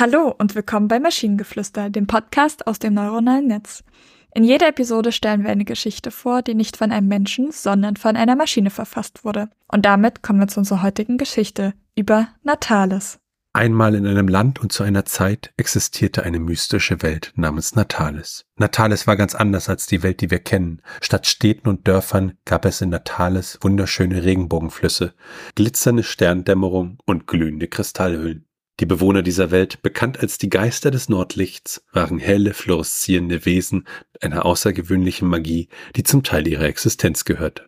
Hallo und willkommen bei Maschinengeflüster, dem Podcast aus dem neuronalen Netz. In jeder Episode stellen wir eine Geschichte vor, die nicht von einem Menschen, sondern von einer Maschine verfasst wurde. Und damit kommen wir zu unserer heutigen Geschichte über Natalis. Einmal in einem Land und zu einer Zeit existierte eine mystische Welt namens Natalis. Natalis war ganz anders als die Welt, die wir kennen. Statt Städten und Dörfern gab es in Natalis wunderschöne Regenbogenflüsse, glitzernde Sterndämmerung und glühende Kristallhöhlen. Die Bewohner dieser Welt, bekannt als die Geister des Nordlichts, waren helle, fluoreszierende Wesen einer außergewöhnlichen Magie, die zum Teil ihrer Existenz gehörte.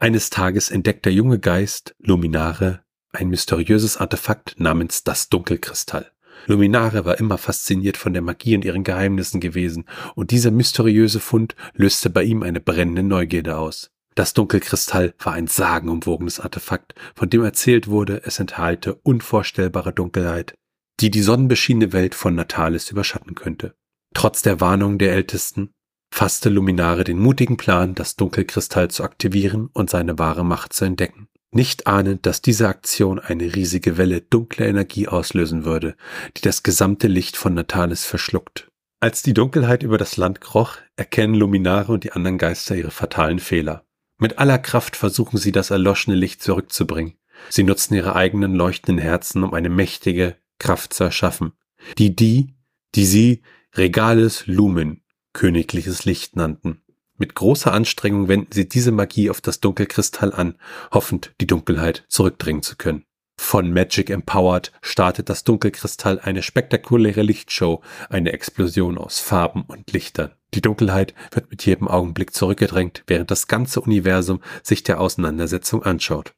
Eines Tages entdeckt der junge Geist, Luminare, ein mysteriöses Artefakt namens das Dunkelkristall. Luminare war immer fasziniert von der Magie und ihren Geheimnissen gewesen, und dieser mysteriöse Fund löste bei ihm eine brennende Neugierde aus. Das Dunkelkristall war ein sagenumwogenes Artefakt, von dem erzählt wurde, es enthalte unvorstellbare Dunkelheit, die die sonnenbeschienene Welt von Natalis überschatten könnte. Trotz der Warnung der Ältesten fasste Luminare den mutigen Plan, das Dunkelkristall zu aktivieren und seine wahre Macht zu entdecken. Nicht ahnend, dass diese Aktion eine riesige Welle dunkler Energie auslösen würde, die das gesamte Licht von Natalis verschluckt. Als die Dunkelheit über das Land kroch, erkennen Luminare und die anderen Geister ihre fatalen Fehler. Mit aller Kraft versuchen sie, das erloschene Licht zurückzubringen. Sie nutzen ihre eigenen leuchtenden Herzen, um eine mächtige Kraft zu erschaffen, die die, die sie Regales Lumen, königliches Licht nannten. Mit großer Anstrengung wenden sie diese Magie auf das Dunkelkristall an, hoffend die Dunkelheit zurückdringen zu können. Von Magic Empowered startet das Dunkelkristall eine spektakuläre Lichtshow, eine Explosion aus Farben und Lichtern. Die Dunkelheit wird mit jedem Augenblick zurückgedrängt, während das ganze Universum sich der Auseinandersetzung anschaut.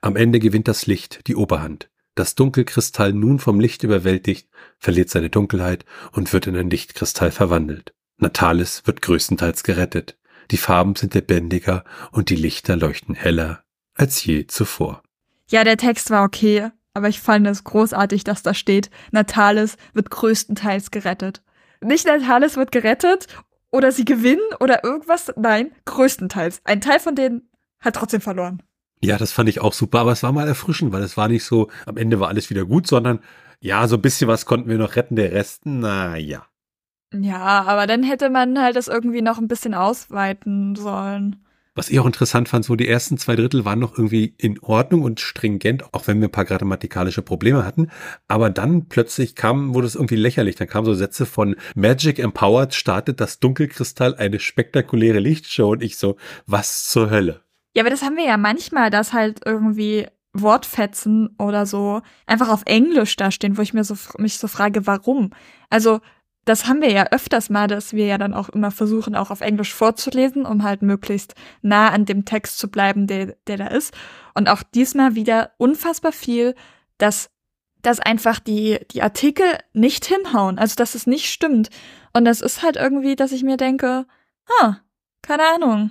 Am Ende gewinnt das Licht die Oberhand. Das Dunkelkristall nun vom Licht überwältigt, verliert seine Dunkelheit und wird in ein Lichtkristall verwandelt. Natalis wird größtenteils gerettet. Die Farben sind lebendiger und die Lichter leuchten heller als je zuvor. Ja, der Text war okay, aber ich fand es großartig, dass da steht, Natalis wird größtenteils gerettet. Nicht Natalis wird gerettet oder sie gewinnen oder irgendwas. Nein, größtenteils. Ein Teil von denen hat trotzdem verloren. Ja, das fand ich auch super, aber es war mal erfrischend, weil es war nicht so, am Ende war alles wieder gut, sondern ja, so ein bisschen was konnten wir noch retten, der Rest, na ja. Ja, aber dann hätte man halt das irgendwie noch ein bisschen ausweiten sollen. Was ich auch interessant fand, so die ersten zwei Drittel waren noch irgendwie in Ordnung und stringent, auch wenn wir ein paar grammatikalische Probleme hatten. Aber dann plötzlich kam, wurde es irgendwie lächerlich. Dann kamen so Sätze von Magic Empowered startet das Dunkelkristall eine spektakuläre Lichtshow und ich so, was zur Hölle? Ja, aber das haben wir ja manchmal, dass halt irgendwie Wortfetzen oder so einfach auf Englisch dastehen, wo ich mir so, mich so frage, warum? Also, das haben wir ja öfters mal, dass wir ja dann auch immer versuchen, auch auf Englisch vorzulesen, um halt möglichst nah an dem Text zu bleiben, der, der da ist. Und auch diesmal wieder unfassbar viel, dass, dass einfach die, die Artikel nicht hinhauen, also dass es nicht stimmt. Und das ist halt irgendwie, dass ich mir denke, ah, keine Ahnung.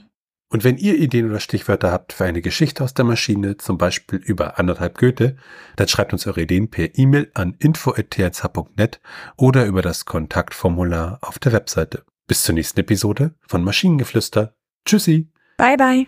Und wenn ihr Ideen oder Stichwörter habt für eine Geschichte aus der Maschine, zum Beispiel über anderthalb Goethe, dann schreibt uns eure Ideen per E-Mail an info.thh.net oder über das Kontaktformular auf der Webseite. Bis zur nächsten Episode von Maschinengeflüster. Tschüssi. Bye bye.